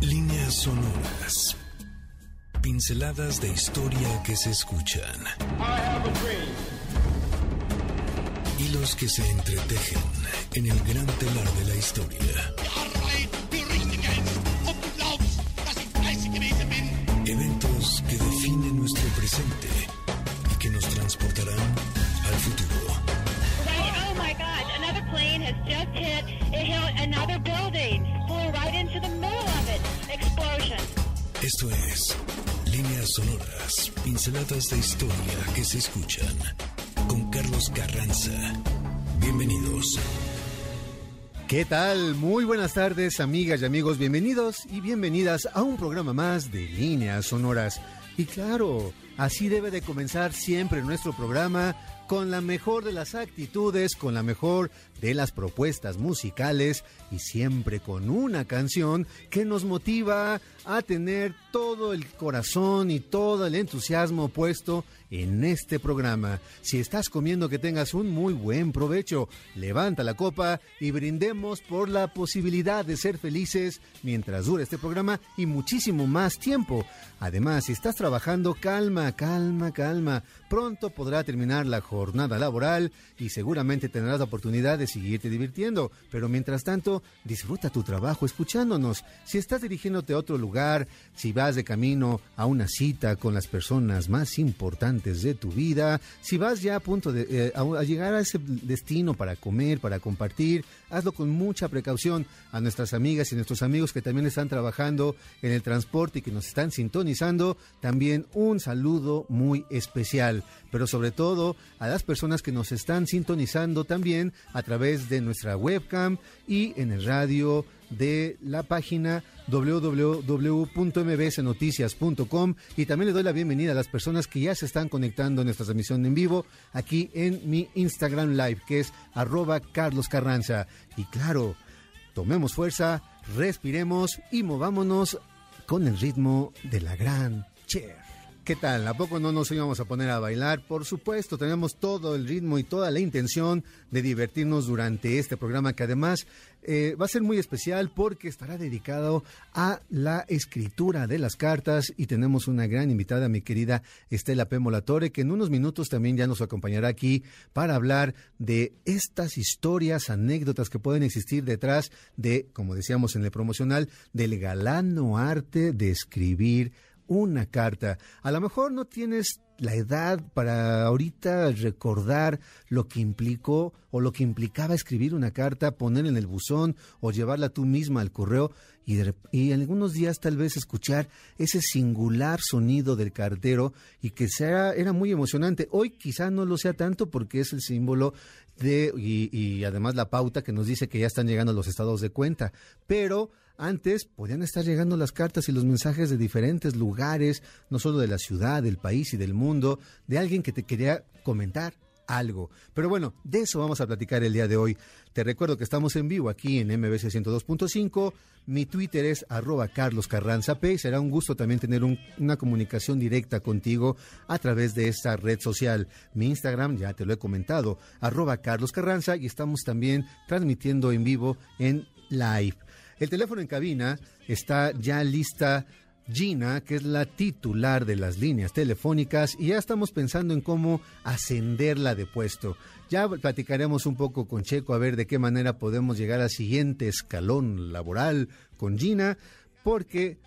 Líneas sonoras. Pinceladas de historia que se escuchan. Hilos que se entretejen en el gran telar de la historia. Esto es Líneas Sonoras, pinceladas de historia que se escuchan con Carlos Carranza. Bienvenidos. ¿Qué tal? Muy buenas tardes, amigas y amigos. Bienvenidos y bienvenidas a un programa más de Líneas Sonoras. Y claro, así debe de comenzar siempre nuestro programa con la mejor de las actitudes, con la mejor de las propuestas musicales y siempre con una canción que nos motiva a tener todo el corazón y todo el entusiasmo puesto en este programa. Si estás comiendo que tengas un muy buen provecho, levanta la copa y brindemos por la posibilidad de ser felices mientras dure este programa y muchísimo más tiempo. Además, si estás trabajando, calma, calma, calma. Pronto podrá terminar la jornada laboral y seguramente tendrás la oportunidad de seguirte divirtiendo. Pero mientras tanto, disfruta tu trabajo escuchándonos. Si estás dirigiéndote a otro lugar, si vas de camino a una cita con las personas más importantes de tu vida, si vas ya a punto de eh, a, llegar a ese destino para comer, para compartir, hazlo con mucha precaución. A nuestras amigas y nuestros amigos que también están trabajando en el transporte y que nos están sintonizando, también un saludo muy especial. Pero sobre todo a las personas que nos están sintonizando también a través de nuestra webcam y en el radio de la página www.mbsnoticias.com y también le doy la bienvenida a las personas que ya se están conectando en nuestra transmisión en vivo aquí en mi Instagram Live que es arroba Carlos Carranza. Y claro, tomemos fuerza, respiremos y movámonos con el ritmo de la gran Cher. ¿Qué tal? ¿A poco no nos íbamos a poner a bailar? Por supuesto, tenemos todo el ritmo y toda la intención de divertirnos durante este programa que además eh, va a ser muy especial porque estará dedicado a la escritura de las cartas y tenemos una gran invitada, mi querida Estela P. Molatore, que en unos minutos también ya nos acompañará aquí para hablar de estas historias, anécdotas que pueden existir detrás de, como decíamos en el promocional, del galano arte de escribir una carta. A lo mejor no tienes la edad para ahorita recordar lo que implicó o lo que implicaba escribir una carta, ponerla en el buzón o llevarla tú misma al correo y, de, y en algunos días tal vez escuchar ese singular sonido del cartero y que sea, era muy emocionante. Hoy quizá no lo sea tanto porque es el símbolo de y, y además la pauta que nos dice que ya están llegando los estados de cuenta, pero antes podían estar llegando las cartas y los mensajes de diferentes lugares, no solo de la ciudad, del país y del mundo, de alguien que te quería comentar algo. Pero bueno, de eso vamos a platicar el día de hoy. Te recuerdo que estamos en vivo aquí en MBC 102.5. Mi Twitter es arroba Carlos Carranza P. Será un gusto también tener un, una comunicación directa contigo a través de esta red social. Mi Instagram, ya te lo he comentado, arroba Carlos Carranza y estamos también transmitiendo en vivo en live. El teléfono en cabina está ya lista Gina, que es la titular de las líneas telefónicas, y ya estamos pensando en cómo ascenderla de puesto. Ya platicaremos un poco con Checo a ver de qué manera podemos llegar al siguiente escalón laboral con Gina, porque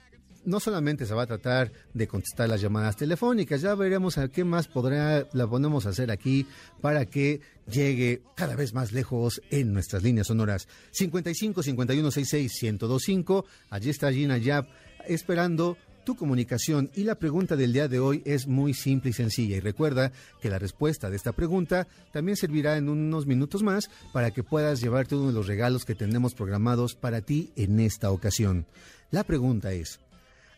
no solamente se va a tratar de contestar las llamadas telefónicas, ya veremos a qué más podrá, la podemos hacer aquí para que llegue cada vez más lejos en nuestras líneas sonoras. 55 51 66 1025. Allí está Gina ya esperando tu comunicación y la pregunta del día de hoy es muy simple y sencilla y recuerda que la respuesta de esta pregunta también servirá en unos minutos más para que puedas llevarte uno de los regalos que tenemos programados para ti en esta ocasión. La pregunta es,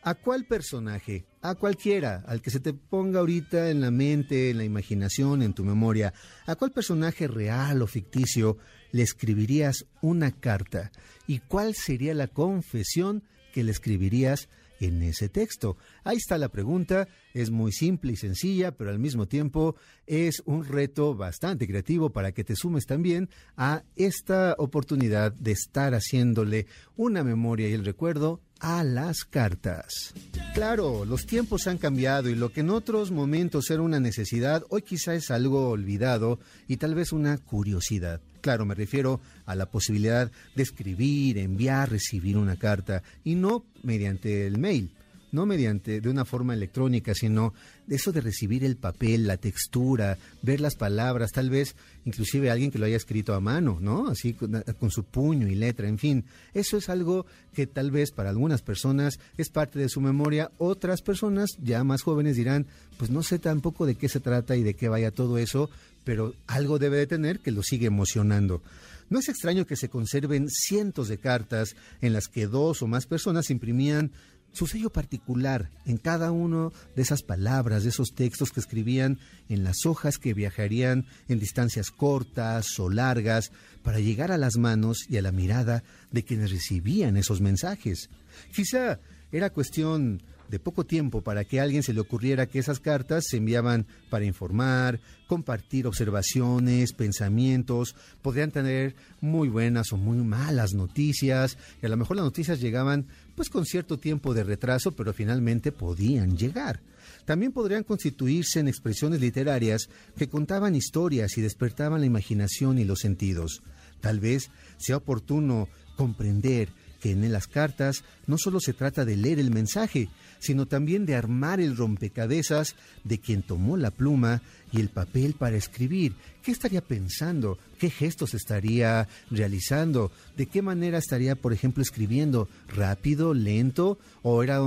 ¿A cuál personaje? A cualquiera, al que se te ponga ahorita en la mente, en la imaginación, en tu memoria, ¿a cuál personaje real o ficticio le escribirías una carta? ¿Y cuál sería la confesión que le escribirías en ese texto? Ahí está la pregunta, es muy simple y sencilla, pero al mismo tiempo es un reto bastante creativo para que te sumes también a esta oportunidad de estar haciéndole una memoria y el recuerdo a las cartas. Claro, los tiempos han cambiado y lo que en otros momentos era una necesidad, hoy quizá es algo olvidado y tal vez una curiosidad. Claro, me refiero a la posibilidad de escribir, enviar, recibir una carta y no mediante el mail no mediante de una forma electrónica, sino eso de recibir el papel, la textura, ver las palabras, tal vez inclusive alguien que lo haya escrito a mano, ¿no? Así con, su puño y letra, en fin. Eso es algo que tal vez para algunas personas es parte de su memoria, otras personas ya más jóvenes dirán, pues no sé tampoco de qué se trata y de qué vaya todo eso, pero algo debe de tener que lo sigue emocionando. No es extraño que se conserven cientos de cartas en las que dos o más personas imprimían su sello particular en cada uno de esas palabras, de esos textos que escribían en las hojas que viajarían en distancias cortas o largas para llegar a las manos y a la mirada de quienes recibían esos mensajes. Quizá era cuestión de poco tiempo para que a alguien se le ocurriera que esas cartas se enviaban para informar, compartir observaciones, pensamientos, podrían tener muy buenas o muy malas noticias, y a lo mejor las noticias llegaban pues con cierto tiempo de retraso, pero finalmente podían llegar. También podrían constituirse en expresiones literarias que contaban historias y despertaban la imaginación y los sentidos. Tal vez sea oportuno comprender que en las cartas no solo se trata de leer el mensaje, sino también de armar el rompecabezas de quien tomó la pluma y el papel para escribir. ¿Qué estaría pensando? ¿Qué gestos estaría realizando? ¿De qué manera estaría, por ejemplo, escribiendo? ¿Rápido, lento? ¿O era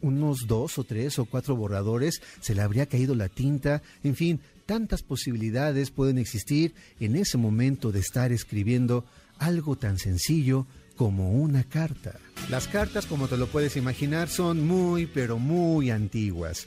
unos dos o tres o cuatro borradores? ¿Se le habría caído la tinta? En fin, tantas posibilidades pueden existir en ese momento de estar escribiendo algo tan sencillo como una carta. Las cartas, como te lo puedes imaginar, son muy, pero muy antiguas.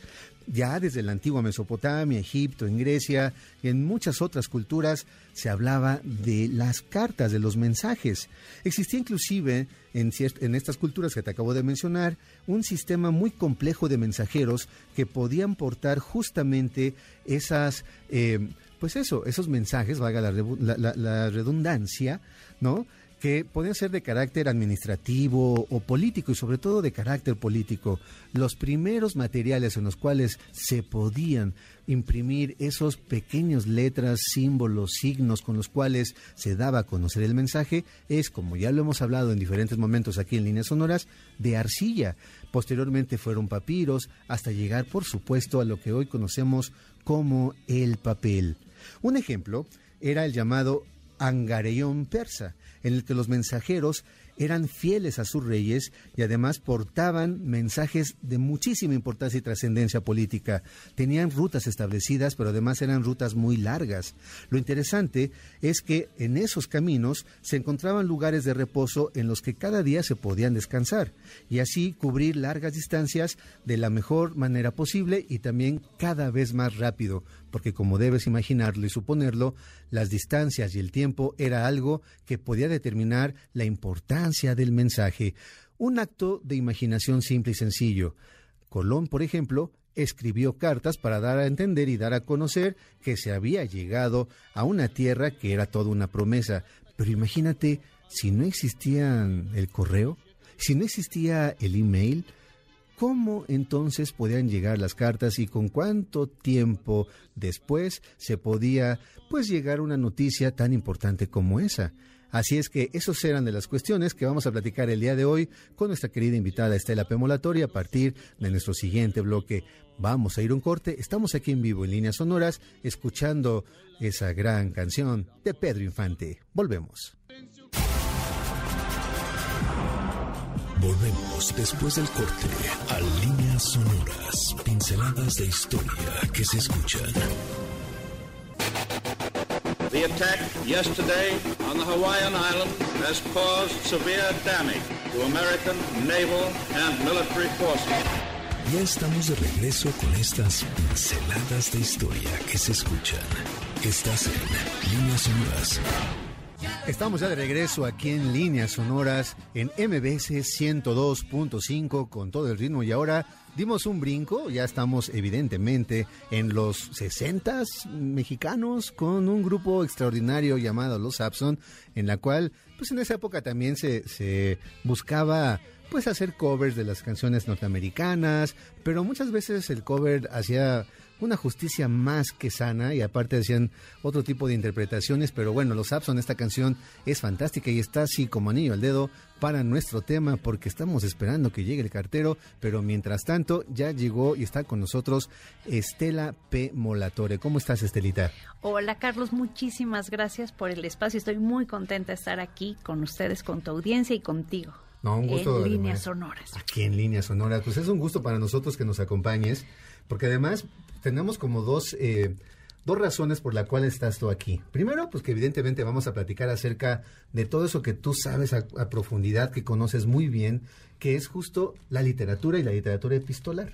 Ya desde la antigua Mesopotamia, Egipto, en Grecia y en muchas otras culturas se hablaba de las cartas, de los mensajes. Existía inclusive en, en, estas culturas que te acabo de mencionar un sistema muy complejo de mensajeros que podían portar justamente esas, eh, pues eso, esos mensajes, valga la, la redundancia, ¿no? Que podían ser de carácter administrativo o político y sobre todo de carácter político. Los primeros materiales en los cuales se podían imprimir esos pequeños letras, símbolos, signos con los cuales se daba a conocer el mensaje es, como ya lo hemos hablado en diferentes momentos aquí en líneas sonoras, de arcilla. Posteriormente fueron papiros hasta llegar, por supuesto, a lo que hoy conocemos como el papel. Un ejemplo era el llamado Angareón persa, en el que los mensajeros eran fieles a sus reyes y además portaban mensajes de muchísima importancia y trascendencia política. Tenían rutas establecidas, pero además eran rutas muy largas. Lo interesante es que en esos caminos se encontraban lugares de reposo en los que cada día se podían descansar y así cubrir largas distancias de la mejor manera posible y también cada vez más rápido, porque como debes imaginarlo y suponerlo, las distancias y el tiempo era algo que podía determinar la importancia del mensaje. Un acto de imaginación simple y sencillo. Colón, por ejemplo, escribió cartas para dar a entender y dar a conocer que se había llegado a una tierra que era toda una promesa. Pero imagínate, si no existía el correo, si no existía el email, ¿Cómo entonces podían llegar las cartas y con cuánto tiempo después se podía pues llegar una noticia tan importante como esa? Así es que esos eran de las cuestiones que vamos a platicar el día de hoy con nuestra querida invitada Estela Pemolatori a partir de nuestro siguiente bloque. Vamos a ir un corte, estamos aquí en vivo en líneas sonoras escuchando esa gran canción de Pedro Infante. Volvemos. Volvemos después del corte a líneas sonoras, pinceladas de historia que se escuchan. The attack yesterday on the Hawaiian island has caused severe damage to American naval and military forces. Ya estamos de regreso con estas pinceladas de historia que se escuchan. Estás en líneas sonoras Estamos ya de regreso aquí en líneas sonoras en MBS 102.5 con todo el ritmo y ahora dimos un brinco, ya estamos evidentemente en los 60 mexicanos con un grupo extraordinario llamado Los Abson, en la cual pues en esa época también se, se buscaba pues hacer covers de las canciones norteamericanas, pero muchas veces el cover hacía una justicia más que sana y aparte hacían otro tipo de interpretaciones, pero bueno, los Abson, esta canción es fantástica y está así como anillo al dedo para nuestro tema porque estamos esperando que llegue el cartero, pero mientras tanto ya llegó y está con nosotros Estela P. Molatore. ¿Cómo estás, Estelita? Hola, Carlos, muchísimas gracias por el espacio. Estoy muy contenta de estar aquí con ustedes, con tu audiencia y contigo. No, un gusto. En líneas sonoras. Aquí en líneas sonoras. Pues es un gusto para nosotros que nos acompañes, porque además tenemos como dos, eh, dos razones por la cual estás tú aquí. Primero, pues que evidentemente vamos a platicar acerca de todo eso que tú sabes a, a profundidad, que conoces muy bien, que es justo la literatura y la literatura epistolar.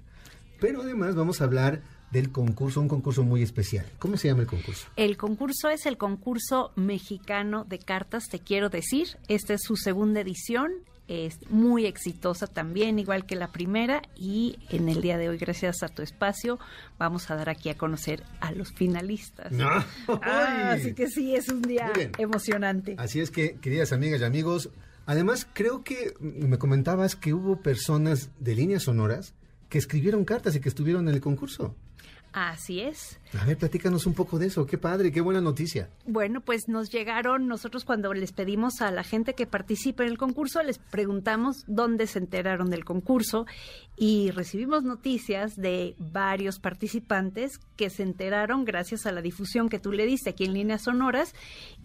Pero además vamos a hablar del concurso, un concurso muy especial. ¿Cómo se llama el concurso? El concurso es el concurso mexicano de cartas, te quiero decir. Esta es su segunda edición es muy exitosa también, igual que la primera. Y en el día de hoy, gracias a tu espacio, vamos a dar aquí a conocer a los finalistas. Ah, así que sí, es un día emocionante. Así es que, queridas amigas y amigos, además creo que me comentabas que hubo personas de líneas sonoras que escribieron cartas y que estuvieron en el concurso. Así es. A ver, platícanos un poco de eso. Qué padre, qué buena noticia. Bueno, pues nos llegaron, nosotros cuando les pedimos a la gente que participe en el concurso, les preguntamos dónde se enteraron del concurso y recibimos noticias de varios participantes que se enteraron gracias a la difusión que tú le diste aquí en Líneas Sonoras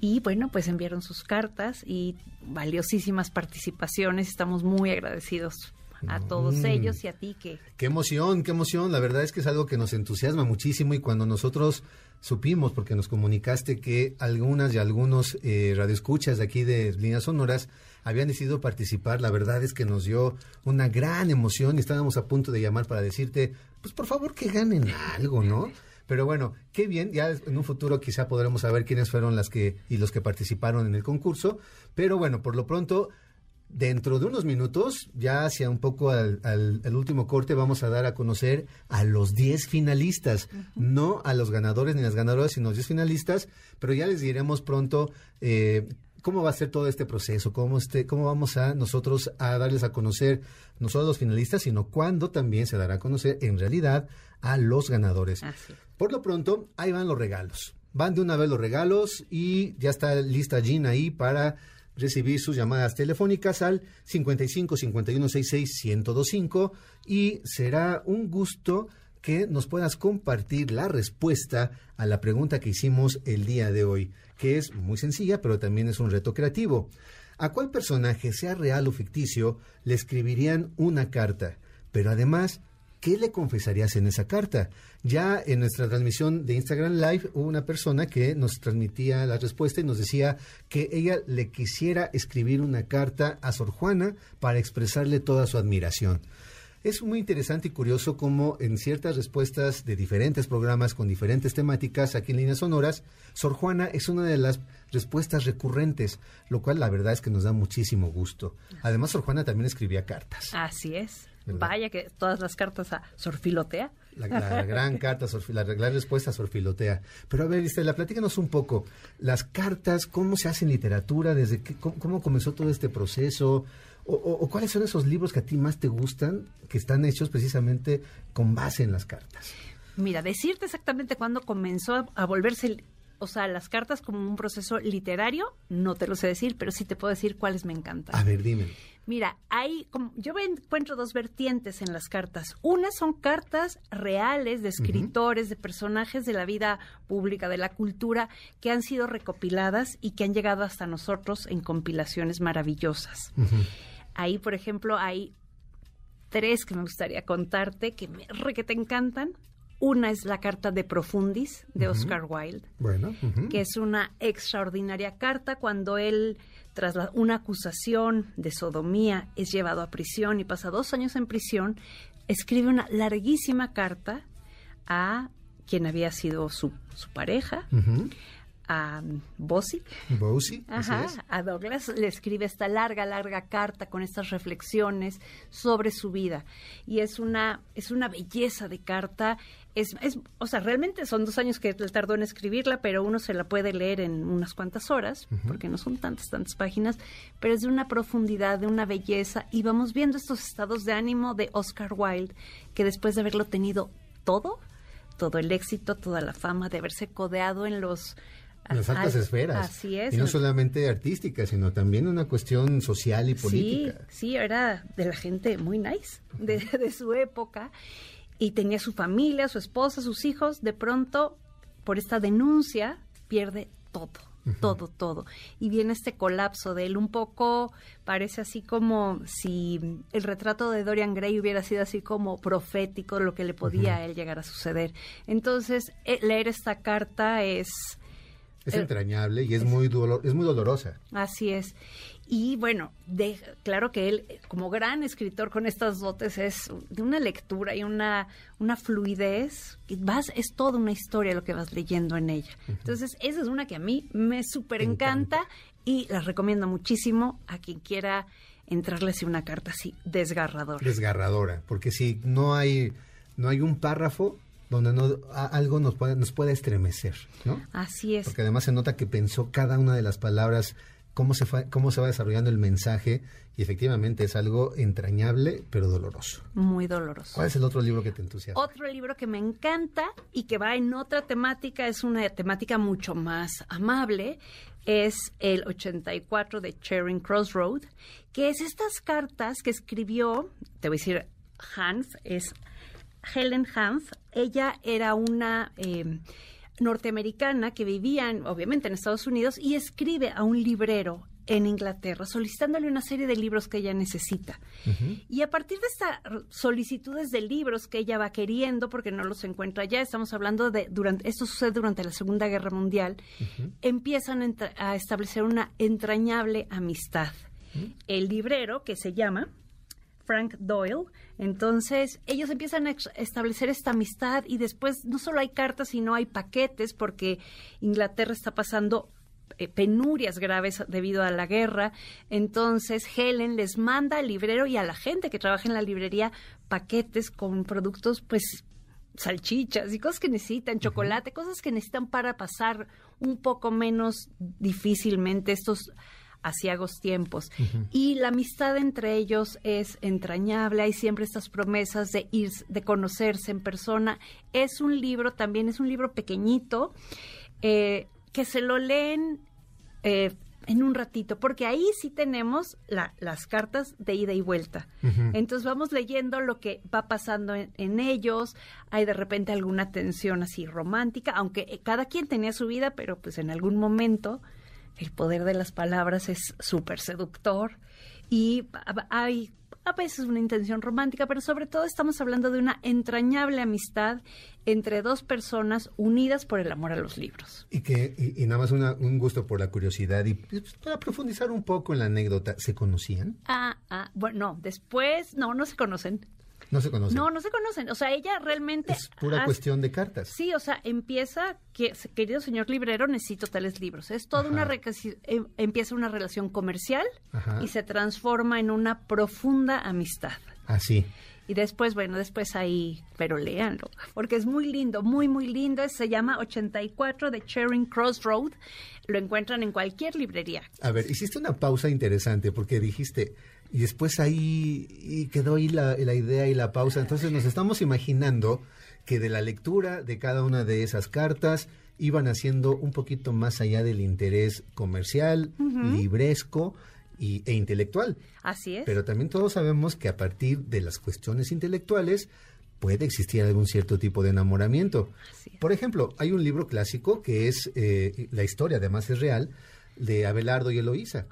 y bueno, pues enviaron sus cartas y valiosísimas participaciones. Estamos muy agradecidos a todos mm. ellos y a ti que... Qué emoción, qué emoción. La verdad es que es algo que nos entusiasma muchísimo y cuando nosotros supimos, porque nos comunicaste que algunas y algunos eh, radioescuchas de aquí de Líneas Sonoras habían decidido participar, la verdad es que nos dio una gran emoción y estábamos a punto de llamar para decirte, pues por favor que ganen algo, ¿no? Pero bueno, qué bien, ya en un futuro quizá podremos saber quiénes fueron las que y los que participaron en el concurso, pero bueno, por lo pronto Dentro de unos minutos, ya hacia un poco al, último corte, vamos a dar a conocer a los 10 finalistas, no a los ganadores ni las ganadoras, sino los 10 finalistas, pero ya les diremos pronto eh, cómo va a ser todo este proceso, cómo, este, cómo vamos a nosotros a darles a conocer no solo a los finalistas, sino cuándo también se dará a conocer en realidad a los ganadores. Por lo pronto, ahí van los regalos. Van de una vez los regalos y ya está lista Gina ahí para recibir sus llamadas telefónicas al 55 51 66 1025 y será un gusto que nos puedas compartir la respuesta a la pregunta que hicimos el día de hoy, que es muy sencilla, pero también es un reto creativo. ¿A cuál personaje, sea real o ficticio, le escribirían una carta? Pero además, ¿qué le confesarías en esa carta? Ya en nuestra transmisión de Instagram Live hubo una persona que nos transmitía la respuesta y nos decía que ella le quisiera escribir una carta a Sor Juana para expresarle toda su admiración. Es muy interesante y curioso cómo en ciertas respuestas de diferentes programas con diferentes temáticas aquí en líneas sonoras, Sor Juana es una de las respuestas recurrentes, lo cual la verdad es que nos da muchísimo gusto. Además, Sor Juana también escribía cartas. Así es. Vaya que todas las cartas a Sorfilotea. La, la gran carta, la gran respuesta a Sorfilotea. Pero a ver, Estela, platícanos un poco. Las cartas, ¿cómo se hace en literatura? ¿Desde qué, cómo, comenzó todo este proceso? O, cuáles son esos libros que a ti más te gustan, que están hechos precisamente con base en las cartas? Mira, decirte exactamente cuándo comenzó a volverse o sea, las cartas como un proceso literario, no te lo sé decir, pero sí te puedo decir cuáles me encantan. A ver, dime. Mira, hay, como, yo encuentro dos vertientes en las cartas. Una son cartas reales de escritores, de personajes de la vida pública, de la cultura, que han sido recopiladas y que han llegado hasta nosotros en compilaciones maravillosas. Ahí, por ejemplo, hay tres que me gustaría contarte que, me, que te encantan. Una es la carta de Profundis de Oscar Wilde, bueno, que es una extraordinaria carta cuando él tras una acusación de sodomía, es llevado a prisión y pasa dos años en prisión, escribe una larguísima carta a quien había sido su, pareja, a Bossy. a Douglas. Le escribe esta larga, larga carta con estas reflexiones sobre su vida. Y es una, es una belleza de carta. Es, es, o sea, realmente son dos años que tardó en escribirla, pero uno se la puede leer en unas cuantas horas, porque no son tantas, tantas páginas, pero es de una profundidad, de una belleza, y vamos viendo estos estados de ánimo de Oscar Wilde, que después de haberlo tenido todo, todo el éxito, toda la fama, de haberse codeado en los en las altas al- esferas. Así es. Y no solamente artística, sino también una cuestión social y política. Sí, sí, era de la gente muy nice de, de su época y tenía su familia, su esposa, sus hijos. De pronto, por esta denuncia, pierde todo, todo, todo. Y viene este colapso de él. Un poco parece así como si el retrato de Dorian Gray hubiera sido así como profético, lo que le podía a él llegar a suceder. Entonces, eh, leer esta carta es... Es Eh, entrañable y es muy, dolor, es muy dolorosa. Así es. Y bueno, de, claro que él, como gran escritor con estas dotes, es de una lectura y una, una fluidez. y vas, es toda una historia lo que vas leyendo en ella. Entonces, esa es una que a mí me súper encanta y la recomiendo muchísimo a quien quiera entrarle así una carta así desgarradora. Desgarradora. Porque si no hay, no hay un párrafo donde no, a- algo nos pueda, nos pueda estremecer, ¿no? Así es. Porque además se nota que pensó cada una de las palabras, cómo se, fue- cómo se va desarrollando el mensaje, y efectivamente es algo entrañable, pero doloroso. Muy doloroso. ¿Cuál es el otro libro que te entusiasma? Otro libro que me encanta y que va en otra temática, es una temática mucho más amable, es el 84 de Charing Crossroad, que es estas cartas que escribió, te voy a decir, Hanf, es Helen Hanf. Ella era una eh, norteamericana que vivía, en- obviamente, en Estados Unidos y escribe a un librero en Inglaterra solicitándole una serie de libros que ella necesita. Y a partir de estas solicitudes de libros que ella va queriendo, porque no los encuentra ya, estamos hablando de, durante, esto sucede durante la Segunda Guerra Mundial, empiezan a establecer una entrañable amistad. El librero, que se llama Frank Doyle. Entonces, ellos empiezan a establecer esta amistad y después no solo hay cartas, sino hay paquetes porque Inglaterra está pasando eh, penurias graves debido a la guerra. Entonces, Helen les manda al librero y a la gente que trabaja en la librería paquetes con productos, pues, salchichas y cosas que necesitan, chocolate, cosas que necesitan para pasar un poco menos difícilmente estos asiagos tiempos. Y la amistad entre ellos es entrañable, hay siempre estas promesas de ir, de conocerse en persona. Es un libro, también es un libro pequeñito, eh, que se lo leen eh, en un ratito, porque ahí sí tenemos la- las cartas de ida y vuelta. Entonces vamos leyendo lo que va pasando en, en ellos, hay de repente alguna tensión así romántica, aunque eh, cada quien tenía su vida, pero pues en algún momento el poder de las palabras es súper seductor y hay a veces una intención romántica, pero sobre todo estamos hablando de una entrañable amistad entre dos personas unidas por el amor a los libros. Y que y, y nada más una- un gusto por la curiosidad y pues, para profundizar un poco en la anécdota, ¿se conocían? Ah, ah, bueno, no, después, no, no se conocen. No se conocen. No, no se conocen. O sea, ella realmente... es pura hace- cuestión de cartas. Sí, o sea, empieza, que, querido señor librero, necesito tales libros. Es toda una... Ajá. em- empieza una relación comercial Ajá. y se transforma en una profunda amistad. Así. Y después, bueno, después ahí, pero léanlo, porque es muy lindo, muy, muy lindo. Se llama 84 de Charing Crossroad. Lo encuentran en cualquier librería. A ver, hiciste una pausa interesante porque dijiste, y después ahí y quedó ahí la, la idea y la pausa. Entonces nos estamos imaginando que de la lectura de cada una de esas cartas iban haciendo un poquito más allá del interés comercial, libresco y, e intelectual. Así es. Pero también todos sabemos que a partir de las cuestiones intelectuales puede existir algún cierto tipo de enamoramiento. Por ejemplo, hay un libro clásico que es, eh, la historia además es real, de Abelardo y Eloísa,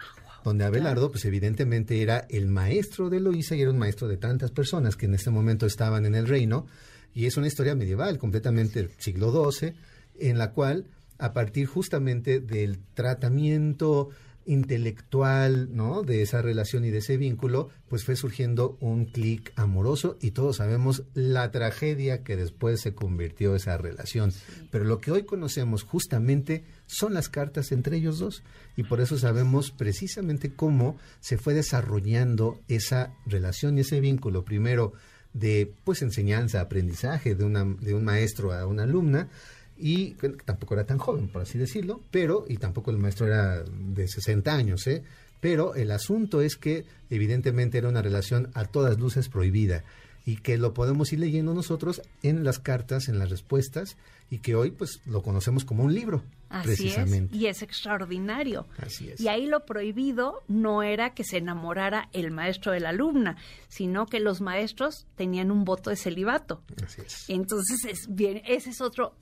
donde Abelardo, pues evidentemente era el maestro de Eloísa y era un maestro de tantas personas que en este momento estaban en el reino, y es una historia medieval, completamente del siglo XII, en la cual, a partir justamente del tratamiento intelectual, ¿no? De esa relación y de ese vínculo, pues fue surgiendo un clic amoroso y todos sabemos la tragedia que después se convirtió esa relación. Pero lo que hoy conocemos justamente son las cartas entre ellos dos y por eso sabemos precisamente cómo se fue desarrollando esa relación y ese vínculo, primero de pues enseñanza, aprendizaje de, una, de un maestro a una alumna y tampoco era tan joven, por así decirlo, pero, y tampoco el maestro era de 60 años, ¿eh? Pero el asunto es que evidentemente era una relación a todas luces prohibida y que lo podemos ir leyendo nosotros en las cartas, en las respuestas y que hoy pues lo conocemos como un libro. Así precisamente. es, y es extraordinario. Así es. Y ahí lo prohibido no era que se enamorara el maestro de la alumna, sino que los maestros tenían un voto de celibato. Así es. Entonces es bien, ese es otro,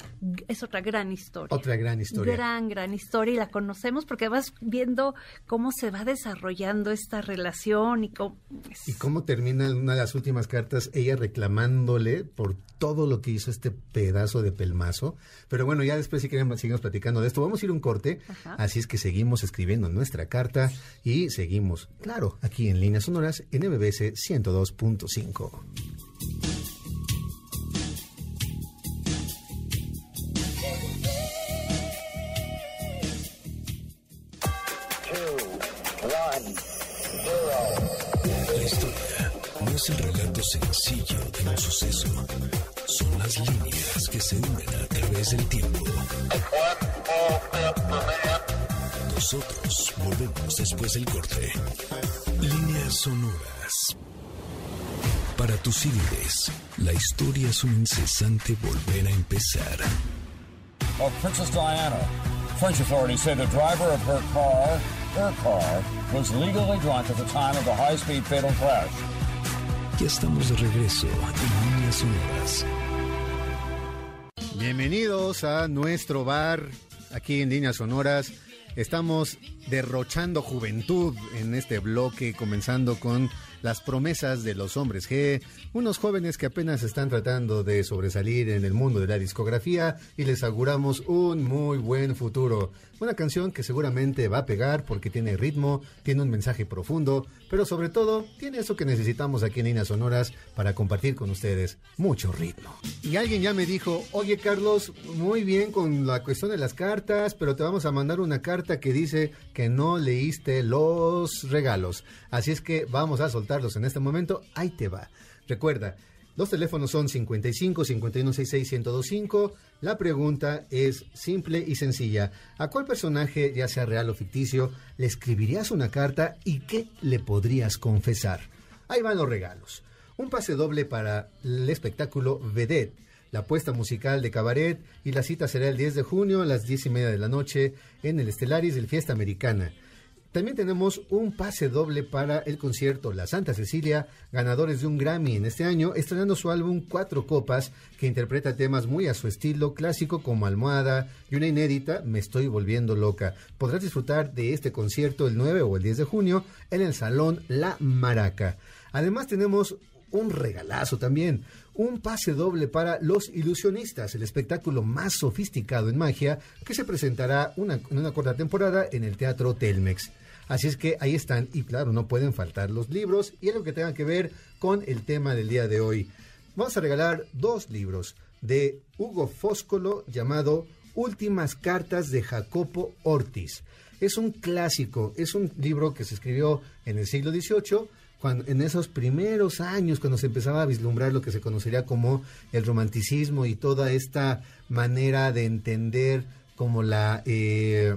es otra gran historia. Otra gran historia. Gran, gran historia y la conocemos porque vas viendo cómo se va desarrollando esta relación y cómo, Y cómo termina una de las últimas cartas ella reclamándole por todo lo que hizo este pedazo de pelmazo. Pero bueno, ya después si queremos seguimos platicando de esto. Vamos a ir a un corte, Ajá. así es que seguimos escribiendo nuestra carta y seguimos, claro, aquí en Líneas Sonoras en MBS 102.5. La historia no es el relato sencillo de un suceso. Son las líneas que se unen a través del tiempo. Nosotros volvemos después del corte. Líneas sonoras. Para tus CDs, la historia es un incesante volver a empezar. of Princess Diana. French authorities say the driver of her car, her car, was legally drunk at the time of the high-speed fatal crash. Ya estamos de regreso en Líneas sonoras. Bienvenidos a nuestro bar aquí en Líneas Sonoras. Estamos derrochando juventud en este bloque, comenzando con las promesas de los hombres G, unos jóvenes que apenas están tratando de sobresalir en el mundo de la discografía y les auguramos un muy buen futuro. Una canción que seguramente va a pegar porque tiene ritmo, tiene un mensaje profundo, pero sobre todo tiene eso que necesitamos aquí en Líneas Sonoras para compartir con ustedes, mucho ritmo. Y alguien ya me dijo, oye Carlos, muy bien con la cuestión de las cartas, pero te vamos a mandar una carta que dice que no leíste los regalos. Así es que vamos a en este momento. Ahí te va. Recuerda, los teléfonos son 55 5166 1025. La pregunta es simple y sencilla. ¿A cuál personaje, ya sea real o ficticio, le escribirías una carta y qué le podrías confesar? Ahí van los regalos. Un pase doble para el espectáculo Vedette, la apuesta musical de cabaret y la cita será el 10 de junio a las 10 y media de la noche en el Estelaris del Fiesta Americana. También tenemos un pase doble para el concierto La Santa Cecilia, ganadores de un Grammy en este año, estrenando su álbum Cuatro Copas, que interpreta temas muy a su estilo clásico como Almohada y una inédita Me Estoy Volviendo Loca. Podrás disfrutar de este concierto el 9 o el 10 de junio en el Salón La Maraca. Además tenemos un regalazo también, un pase doble para Los Ilusionistas, el espectáculo más sofisticado en magia que se presentará en una corta temporada en el Teatro Telmex. Así es que ahí están y claro, no pueden faltar los libros y algo que tenga que ver con el tema del día de hoy. Vamos a regalar dos libros de Hugo Fóscolo llamado Últimas Cartas de Jacopo Ortiz. Es un clásico, es un libro que se escribió en el siglo XVIII, cuando, en esos primeros años, cuando se empezaba a vislumbrar lo que se conocería como el romanticismo y toda esta manera de entender como la... eh,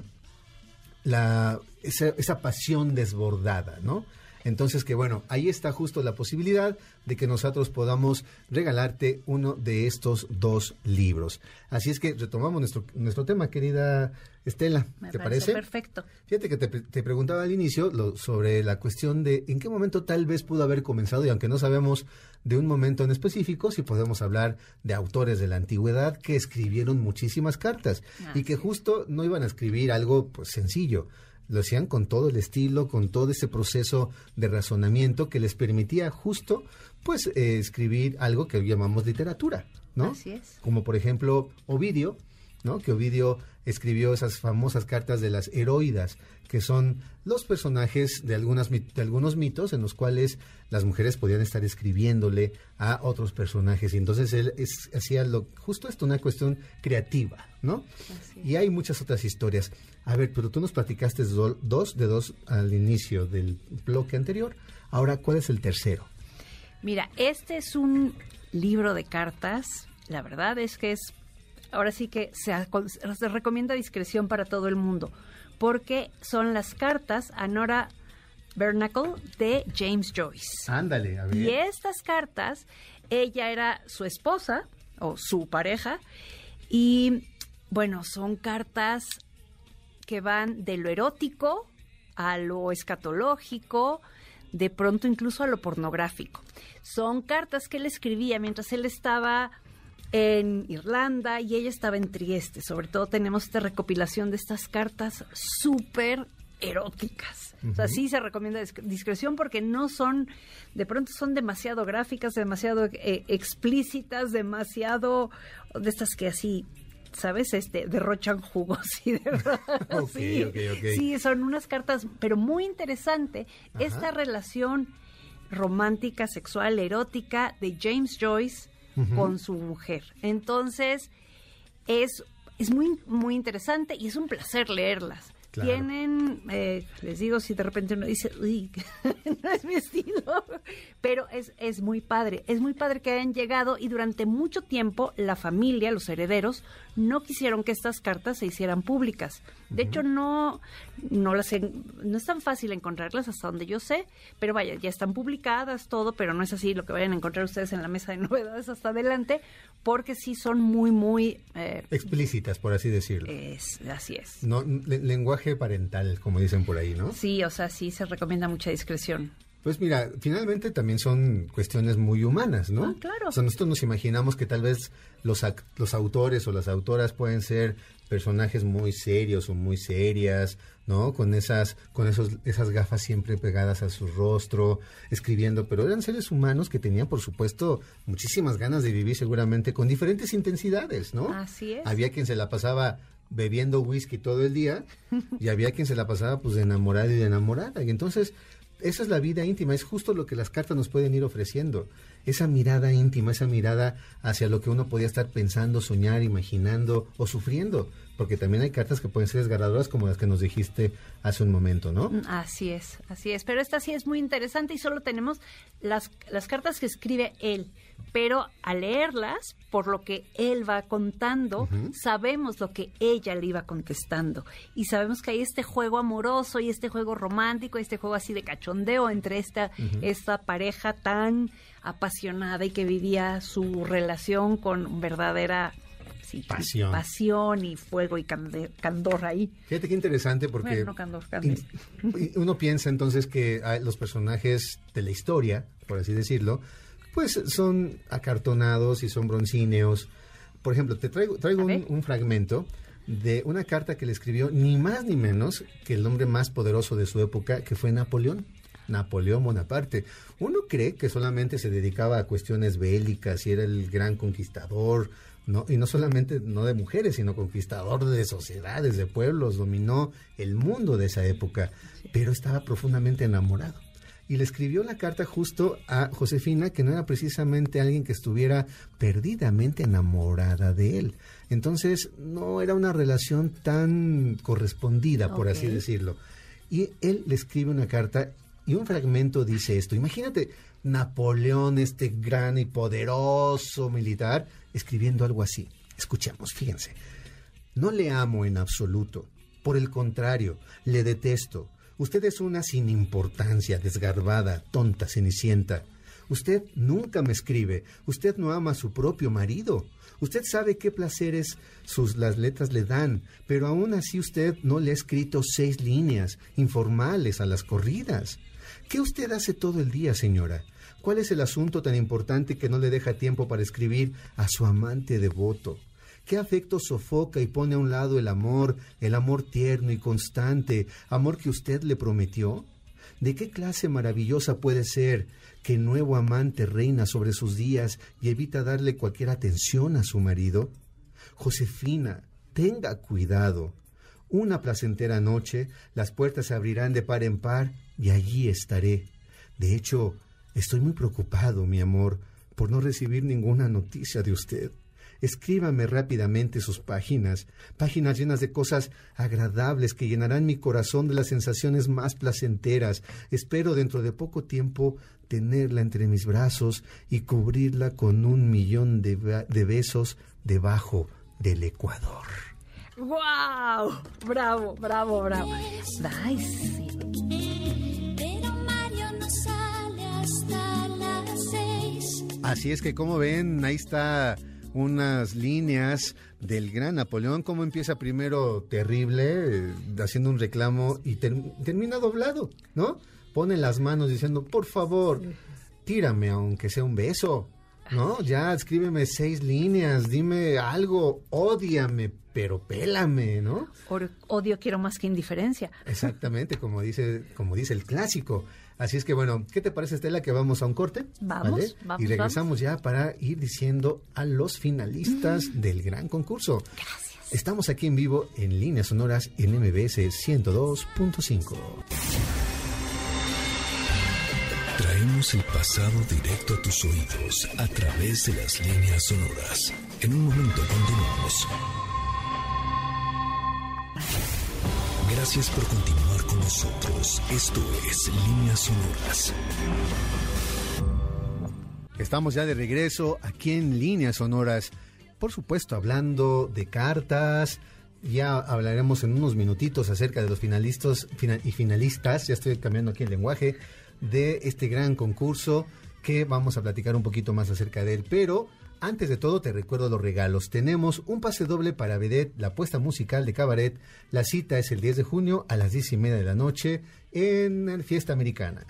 la, esa, esa pasión desbordada, ¿no? Entonces que bueno, ahí está justo la posibilidad de que nosotros podamos regalarte uno de estos dos libros. Así es que retomamos nuestro, nuestro tema, querida Estela. Me ¿Te parece perfecto. Fíjate que te, te preguntaba al inicio lo- sobre la cuestión de en qué momento tal vez pudo haber comenzado y aunque no sabemos de un momento en específico, si podemos hablar de autores de la antigüedad que escribieron muchísimas cartas y que justo no iban a escribir algo pues sencillo. Lo hacían con todo el estilo, con todo ese proceso de razonamiento que les permitía justo pues eh, escribir algo que llamamos literatura, ¿no? Así es. como por ejemplo Ovidio, ¿no? Que Ovidio escribió esas famosas cartas de las heroidas, que son los personajes de, algunas, de algunos mitos en los cuales las mujeres podían estar escribiéndole a otros personajes. Y entonces él es- hacía lo, justo esto, una cuestión creativa, ¿no? Y hay muchas otras historias. A ver, pero tú nos platicaste do- dos de dos al inicio del bloque anterior. Ahora, ¿cuál es el tercero? Mira, este es un libro de cartas. La verdad es que es, ahora sí que se recomienda discreción para todo el mundo, porque son las cartas a Nora Bernacle de James Joyce. Ándale, a ver. Y estas cartas, ella era su esposa o su pareja, y bueno, son cartas que van de lo erótico a lo escatológico, de pronto incluso a lo pornográfico. Son cartas que él escribía mientras él estaba en Irlanda y ella estaba en Trieste. Sobre todo tenemos esta recopilación de estas cartas súper eróticas. O sea, sí se recomienda disc- discreción porque no son, de pronto son demasiado gráficas, demasiado eh, explícitas, demasiado de estas que así, ¿sabes? Este, derrochan jugos y de verdad. Ok, sí, sí, son unas cartas, pero muy interesante esta relación romántica, sexual, erótica de James Joyce con su mujer. Entonces, es, es muy, muy interesante y es un placer leerlas. Claro. Tienen, eh, les digo, si de repente uno dice, uy, no es mi estilo, pero es, es muy padre, es muy padre que hayan llegado y durante mucho tiempo la familia, los herederos, no quisieron que estas cartas se hicieran públicas. De hecho, no, no, las en- no es tan fácil encontrarlas hasta donde yo sé, pero vaya, ya están publicadas, todo, pero no es así lo que vayan a encontrar ustedes en la mesa de novedades hasta adelante, porque sí son muy, muy... eh, Explícitas, por así decirlo. es, así es. No, le- lenguaje parental, como dicen por ahí, ¿no? Sí, o sea, sí se recomienda mucha discreción. Pues mira, finalmente también son cuestiones muy humanas, ¿no? Ah, claro. O sea, nosotros nos imaginamos que tal vez los, los autores o las autoras pueden ser personajes muy serios o muy serias, ¿no? Con esas, con esos, esas gafas siempre pegadas a su rostro, escribiendo, pero eran seres humanos que tenían, por supuesto, muchísimas ganas de vivir seguramente con diferentes intensidades, ¿no? Así es. Había quien se la pasaba bebiendo whisky todo el día y había quien se la pasaba pues de enamorado y de enamorada. Y entonces, esa es la vida íntima, es justo lo que las cartas nos pueden ir ofreciendo. Esa mirada íntima, esa mirada hacia lo que uno podía estar pensando, soñar, imaginando o sufriendo. Porque también hay cartas que pueden ser desgarradoras como las que nos dijiste hace un momento, ¿no? Mm, Así es, así es. Pero esta sí es muy interesante y solo tenemos las, las cartas que escribe él. Pero al leerlas, por lo que él va contando, sabemos lo que ella le iba contestando. Y sabemos que hay este juego amoroso y este juego romántico, este juego así de cachondeo entre esta, esta pareja tan apasionada y que vivía su relación con verdadera sí, Pasión. pasión y fuego y cande- candor ahí. Fíjate qué interesante porque Bueno, no, Candor, Candor. uno piensa entonces que los personajes de la historia, por así decirlo, pues son acartonados y son broncíneos. Por ejemplo, te traigo, traigo un fragmento de una carta que le escribió ni más ni menos que el hombre más poderoso de su época, que fue Napoleón. Napoleón Bonaparte. Uno cree que solamente se dedicaba a cuestiones bélicas y era el gran conquistador, ¿no? Y no solamente no de mujeres, sino conquistador de sociedades, de pueblos, dominó el mundo de esa época, pero estaba profundamente enamorado. Y le escribió la carta justo a Josefina, que no era precisamente alguien que estuviera perdidamente enamorada de él. Entonces, no era una relación tan correspondida, por así decirlo. Y él le escribe una carta y un fragmento dice esto. Imagínate Napoleón, este gran y poderoso militar, escribiendo algo así. Escuchemos, fíjense. No le amo en absoluto. Por el contrario, le detesto. Usted es una sin importancia, desgarbada, tonta, cenicienta. Usted nunca me escribe. Usted no ama a su propio marido. Usted sabe qué placeres sus las letras le dan, pero aún así usted no le ha escrito seis líneas informales a las corridas. ¿Qué usted hace todo el día, señora? ¿Cuál es el asunto tan importante que no le deja tiempo para escribir a su amante devoto? ¿Qué afecto sofoca y pone a un lado el amor, el amor tierno y constante, amor que usted le prometió? ¿De qué clase maravillosa puede ser que nuevo amante reina sobre sus días y evita darle cualquier atención a su marido? Josefina, tenga cuidado. Una placentera noche, las puertas se abrirán de par en par y allí estaré. De hecho, estoy muy preocupado, mi amor, por no recibir ninguna noticia de usted. Escríbame rápidamente sus páginas, páginas llenas de cosas agradables que llenarán mi corazón de las sensaciones más placenteras. Espero dentro de poco tiempo tenerla entre mis brazos y cubrirla con un millón de, de besos debajo del Ecuador. ¡Wow! Bravo, bravo, bravo. Sí. Pero Mario no sale hasta las seis. Así es que como ven, ahí está unas líneas del gran Napoleón, cómo empieza primero terrible, eh, haciendo un reclamo y ter- termina doblado, ¿no? Pone las manos diciendo, por favor, tírame aunque sea un beso, ¿no? Ya escríbeme seis líneas, dime algo, ódiame, pero pélame, ¿no? Odio quiero más que indiferencia. Exactamente, como dice, como dice el clásico. Así es que bueno, ¿qué te parece Estela que vamos a un corte? Vamos, vamos, Y regresamos ya para ir diciendo a los finalistas del gran concurso. Gracias. Estamos aquí en vivo en líneas sonoras en MBS 102.5. Traemos el pasado directo a tus oídos a través de las líneas sonoras. En un momento continuamos. Gracias por continuar nosotros. Esto es Líneas Sonoras. Estamos ya de regreso aquí en líneas sonoras. Por supuesto, hablando de cartas. Ya hablaremos en unos minutitos acerca de los finalistas fina- y finalistas. Ya estoy cambiando aquí el lenguaje de este gran concurso que vamos a platicar un poquito más acerca de él. Pero antes de todo, te recuerdo los regalos. Tenemos un pase doble para Vedette, la puesta musical de Cabaret. La cita es el 10 de junio a las 10 y media de la noche en Fiesta Americana.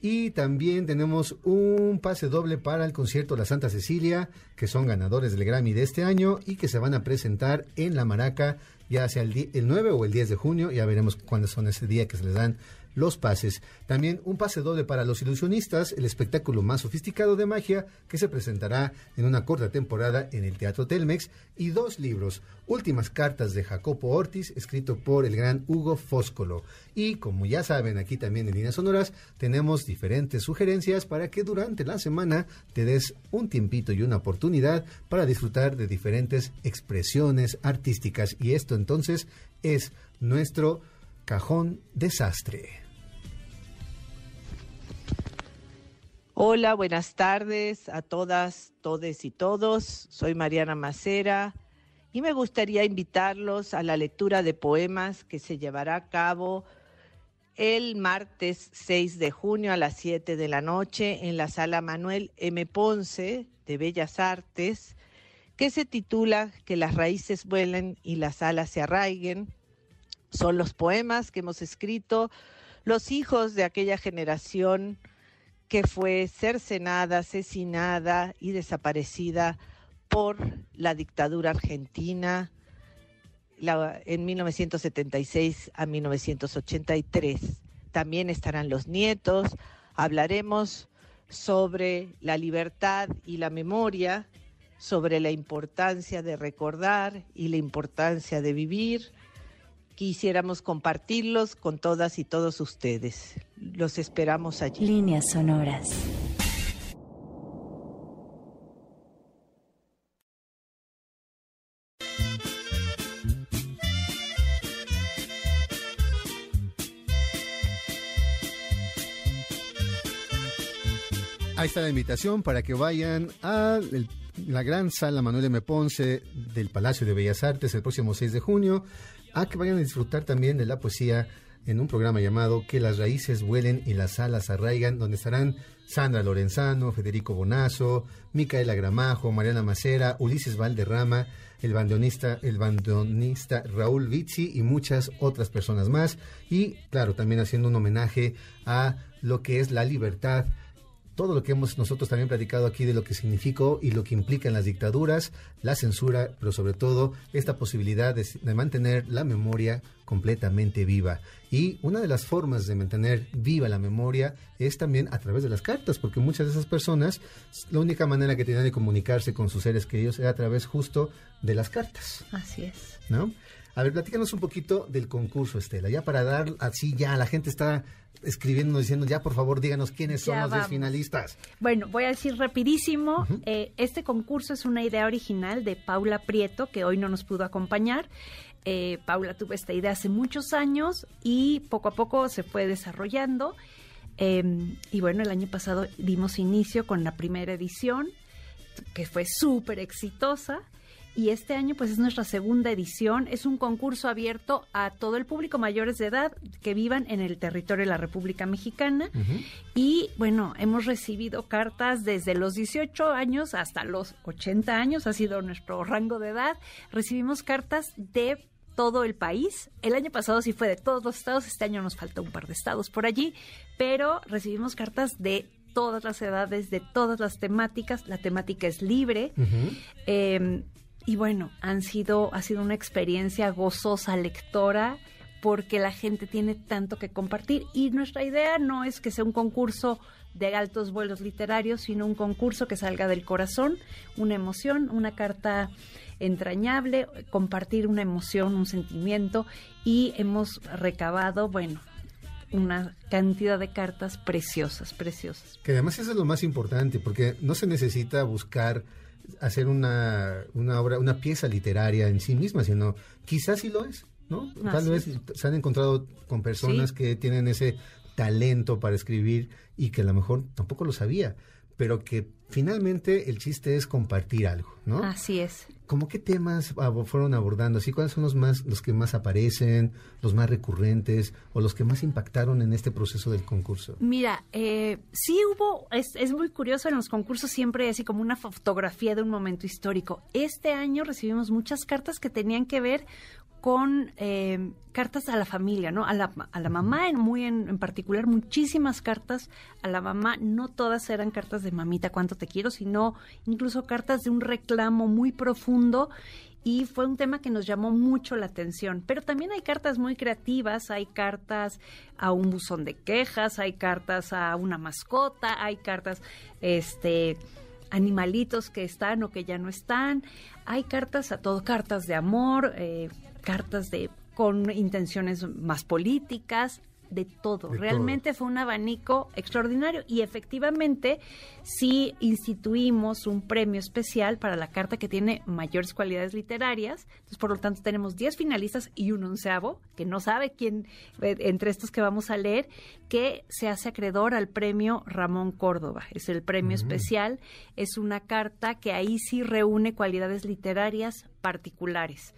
Y también tenemos un pase doble para el concierto La Santa Cecilia, que son ganadores del Grammy de este año y que se van a presentar en La Maraca, ya sea el, el 9 o el 10 de junio. Ya veremos cuándo son ese día que se les dan los pases. También un pase doble para los ilusionistas, el espectáculo más sofisticado de magia que se presentará en una corta temporada en el Teatro Telmex. Y dos libros, Últimas Cartas de Jacopo Ortiz, escrito por el gran Hugo Fóscolo. Y como ya saben, aquí también en Líneas Sonoras tenemos diferentes sugerencias para que durante la semana te des un tiempito y una oportunidad para disfrutar de diferentes expresiones artísticas. Y esto entonces es nuestro cajón desastre. Hola, buenas tardes a todas, todes y todos. Soy Mariana Macera y me gustaría invitarlos a la lectura de poemas que se llevará a cabo el martes 6 de junio a las 7 de la noche en la sala Manuel M. Ponce de Bellas Artes, que se titula Que las raíces vuelen y las alas se arraiguen. Son los poemas que hemos escrito los hijos de aquella generación que fue cercenada, asesinada y desaparecida por la dictadura argentina en 1976 a 1983. También estarán los nietos, hablaremos sobre la libertad y la memoria, sobre la importancia de recordar y la importancia de vivir. Quisiéramos compartirlos con todas y todos ustedes. Los esperamos allí. Líneas sonoras. Ahí está la invitación para que vayan a el- la gran sala Manuel M. Ponce del Palacio de Bellas Artes el próximo 6 de junio, a que vayan a disfrutar también de la poesía en un programa llamado Que las raíces vuelen y las alas arraigan, donde estarán Sandra Lorenzano, Federico Bonazo, Micaela Gramajo, Mariana Macera, Ulises Valderrama, el bandoneonista, el bandoneonista Raúl Vizzi y muchas otras personas más. Y claro, también haciendo un homenaje a lo que es la libertad todo lo que hemos nosotros también platicado aquí de lo que significó y lo que implican las dictaduras, la censura, pero sobre todo esta posibilidad de, de mantener la memoria completamente viva. Y una de las formas de mantener viva la memoria es también a través de las cartas, porque muchas de esas personas, la única manera que tenían de comunicarse con sus seres queridos era a través justo de las cartas. Así es. ¿no? A ver, platícanos un poquito del concurso, Estela, ya para dar así ya, la gente está escribiendo, diciendo, ya por favor díganos quiénes son Ya los 10 vamos. finalistas. Bueno, voy a decir rapidísimo, eh, este concurso es una idea original de Paula Prieto, que hoy no nos pudo acompañar. Eh, Paula tuvo esta idea hace muchos años y poco a poco se fue desarrollando. Eh, y bueno, el año pasado dimos inicio con la primera edición, que fue súper exitosa. Y este año, pues es nuestra segunda edición. Es un concurso abierto a todo el público mayores de edad que vivan en el territorio de la República Mexicana. Y bueno, hemos recibido cartas desde los 18 años hasta los 80 años, ha sido nuestro rango de edad. Recibimos cartas de todo el país. El año pasado sí fue de todos los estados, este año nos falta un par de estados por allí, pero recibimos cartas de todas las edades, de todas las temáticas. La temática es libre. Eh, y bueno, han sido, ha sido una experiencia gozosa, lectora, porque la gente tiene tanto que compartir. Y nuestra idea no es que sea un concurso de altos vuelos literarios, sino un concurso que salga del corazón, una emoción, una carta entrañable, compartir una emoción, un sentimiento. Y hemos recabado, bueno, una cantidad de cartas preciosas, preciosas. Que además eso es lo más importante, porque no se necesita buscar hacer una, una obra, una pieza literaria en sí misma, sino quizás sí lo es, ¿no? Tal vez es. se han encontrado con personas Sí. que tienen ese talento para escribir y que a lo mejor tampoco lo sabía, pero que finalmente el chiste es compartir algo, ¿no? Así es. ¿Cómo qué temas fueron abordando? ¿Así cuáles son los más, los que más aparecen, los más recurrentes o los que más impactaron en este proceso del concurso? Mira, eh, sí hubo, es, es muy curioso en los concursos siempre así como una fotografía de un momento histórico. Este año recibimos muchas cartas que tenían que ver con eh, cartas a la familia, ¿no? A la, a la mamá en muy en, en particular, muchísimas cartas a la mamá. No todas eran cartas de mamita, cuánto te quiero, sino incluso cartas de un reclamo muy profundo y fue un tema que nos llamó mucho la atención. Pero también hay cartas muy creativas, hay cartas a un buzón de quejas, hay cartas a una mascota, hay cartas, este animalitos que están o que ya no están, hay cartas a todo, cartas de amor, eh, cartas de con intenciones más políticas, de todo. De Realmente fue un abanico extraordinario y efectivamente sí instituimos un premio especial para la carta que tiene mayores cualidades literarias. Entonces, por lo tanto, tenemos 10 finalistas y un onceavo, que no sabe quién, eh, entre estos que vamos a leer, que se hace acreedor al premio Ramón Córdoba. Es el premio especial, es una carta que ahí sí reúne cualidades literarias particulares.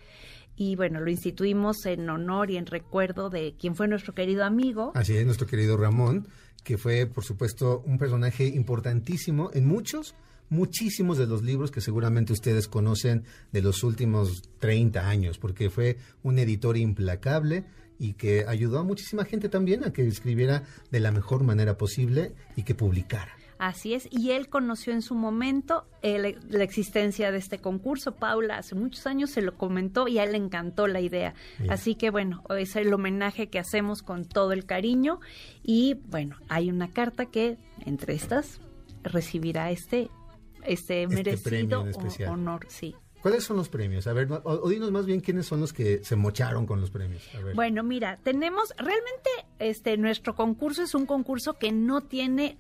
Y bueno, lo instituimos en honor y en recuerdo de quien fue nuestro querido amigo, Así es, nuestro querido Ramón, que fue, por supuesto, un personaje importantísimo en muchos, muchísimos de los libros que seguramente ustedes conocen de los últimos 30 años, porque fue un editor implacable y que ayudó a muchísima gente también a que escribiera de la mejor manera posible y que publicara. Así es, y él conoció en su momento el- la existencia de este concurso. Paula hace muchos años se lo comentó y a él le encantó la idea. Así que bueno, es el homenaje que hacemos con todo el cariño y bueno, hay una carta que entre estas recibirá este este, premio merecido honor, sí. ¿Cuáles son los premios? A ver, o, o dinos más bien quiénes son los que se mocharon con los premios. A ver. Bueno, mira, tenemos realmente este nuestro concurso es un concurso que no tiene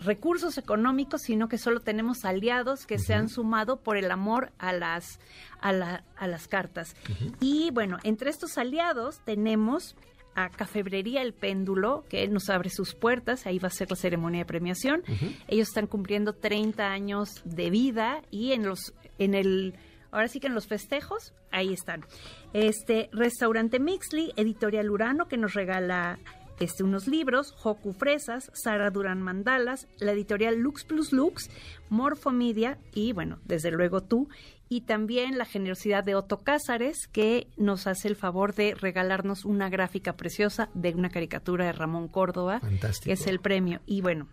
recursos económicos, sino que solo tenemos aliados que se han sumado por el amor a las a, la- a las cartas. Y bueno, entre estos aliados tenemos a Cafebrería El Péndulo, que nos abre sus puertas, ahí va a ser la ceremonia de premiación. Ellos están cumpliendo 30 años de vida y en los en el ahora sí que en los festejos ahí están. Este restaurante Mixly, Editorial Urano que nos regala este, unos libros, Joku Fresas, Sara Durán Mandalas, la editorial Lux Plus Lux, Morfomedia y, bueno, desde luego tú, y también la generosidad de Otto Cázares, que nos hace el favor de regalarnos una gráfica preciosa de una caricatura de Ramón Córdoba, Fantástico. que es el premio. Y bueno,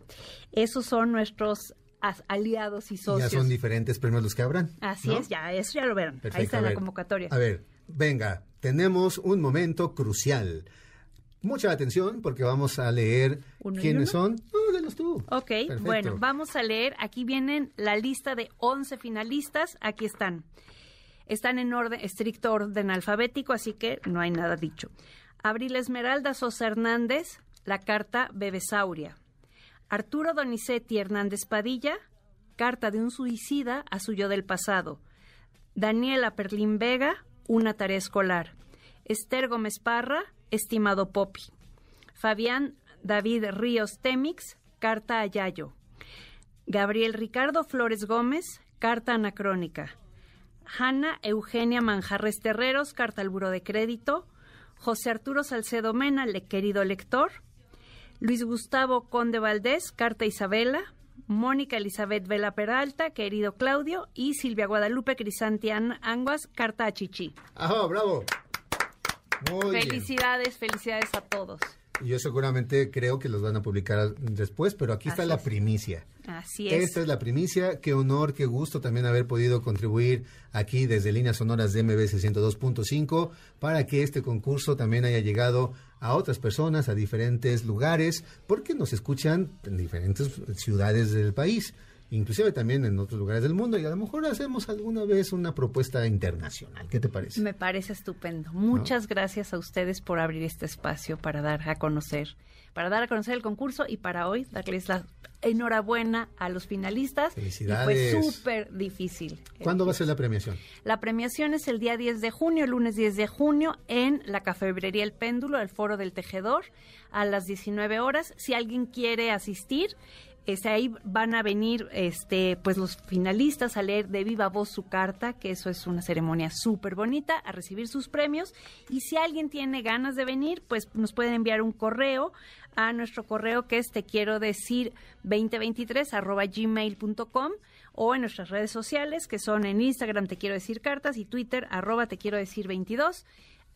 esos son nuestros aliados y Y ya socios. son diferentes premios los que habrán. Así ¿no? es, ya, eso ya lo verán. Perfecto, Ahí está la convocatoria. A ver, venga, tenemos un momento crucial. Mucha atención porque vamos a leer ¿Uno y quiénes uno? son. No, tú. Ok, Perfecto. bueno, vamos a leer. Aquí vienen la lista de 11 finalistas. Aquí están. Están en orden, estricto orden alfabético, así que no hay nada dicho. Abril Esmeralda Sosa Hernández, la carta Bebesauria. Arturo Donizetti Hernández Padilla, carta de un suicida a su yo del pasado. Daniela Perlín Vega, una tarea escolar. Esther Gómez Parra, estimado Popi. Fabián David Ríos Temix, carta a Yayo. Gabriel Ricardo Flores Gómez, carta anacrónica. Hanna Eugenia Manjarres Terreros, carta al Buro de Crédito. José Arturo Salcedo Mena, le querido lector. Luis Gustavo Conde Valdés, carta Isabela. Mónica Elizabeth Vela Peralta, querido Claudio. Y Silvia Guadalupe Crisantian Anguas, carta a Chichi. ¡Ajá, bravo! Muy bien. Felicidades, felicidades a todos. Yo seguramente creo que los van a publicar después, pero aquí está la es. primicia. Así es. Esta es la primicia. Qué honor, qué gusto también haber podido contribuir aquí desde líneas sonoras de MBS 102.5 para que este concurso también haya llegado a otras personas, a diferentes lugares, porque nos escuchan en diferentes ciudades del país, inclusive también en otros lugares del mundo y a lo mejor hacemos alguna vez una propuesta internacional. ¿Qué te parece? Me parece estupendo. Muchas gracias a ustedes por abrir este espacio para dar a conocer, para dar a conocer el concurso y para hoy darles la enhorabuena a los finalistas. Felicidades. Y fue súper difícil. ¿Cuándo va a ser la premiación? La premiación es el día 10 de junio, lunes 10 de junio, en la cafebrería El Péndulo, el Foro del Tejedor, a las 19 horas. Si alguien quiere asistir, este, ahí van a venir este, pues los finalistas a leer de viva voz su carta, que eso es una ceremonia súper bonita, a recibir sus premios. Y si alguien tiene ganas de venir, pues nos pueden enviar un correo a nuestro correo que es te quiero decir 2023 arroba gmail.com o en nuestras redes sociales que son en Instagram te quiero decir cartas y Twitter arroba te quiero decir 22.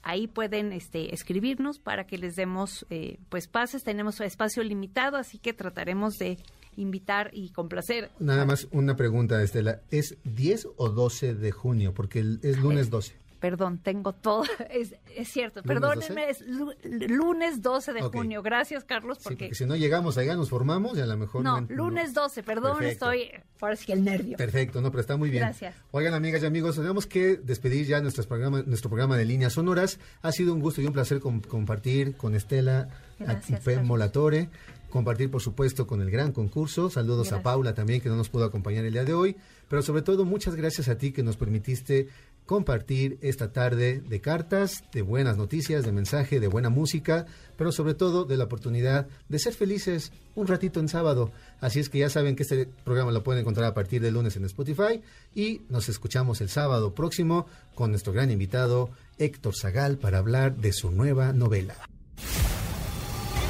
Ahí pueden este, escribirnos para que les demos eh, pues pases. Tenemos espacio limitado, así que trataremos de invitar y complacer. Nada más una pregunta, Estela. ¿Es 10 o 12 de junio? Porque es lunes 12. Perdón, tengo todo. Es, es cierto, ¿Lunes perdónenme, 12? es lu- lunes 12 de Ok. junio. Gracias, Carlos, Sí, porque... porque si no llegamos allá, nos formamos y a lo mejor... no, en- lunes 12, perdón, Perfecto. estoy... Ahora sí que el nervio. Perfecto, no, pero está muy bien. Gracias. Oigan, amigas y amigos, tenemos que despedir ya programa, nuestro programa de líneas sonoras. Ha sido un gusto y un placer com- compartir con Estela Gracias. Molatore, compartir, por supuesto, con el gran concurso. Saludos a. Paula también, que no nos pudo acompañar el día de hoy. Pero sobre todo, muchas gracias a ti que nos permitiste compartir esta tarde de cartas, de buenas noticias, de mensaje, de buena música, pero sobre todo de la oportunidad de ser felices un ratito en sábado. Así es que ya saben que este programa lo pueden encontrar a partir del lunes en Spotify y nos escuchamos el sábado próximo con nuestro gran invitado Héctor Zagal para hablar de su nueva novela.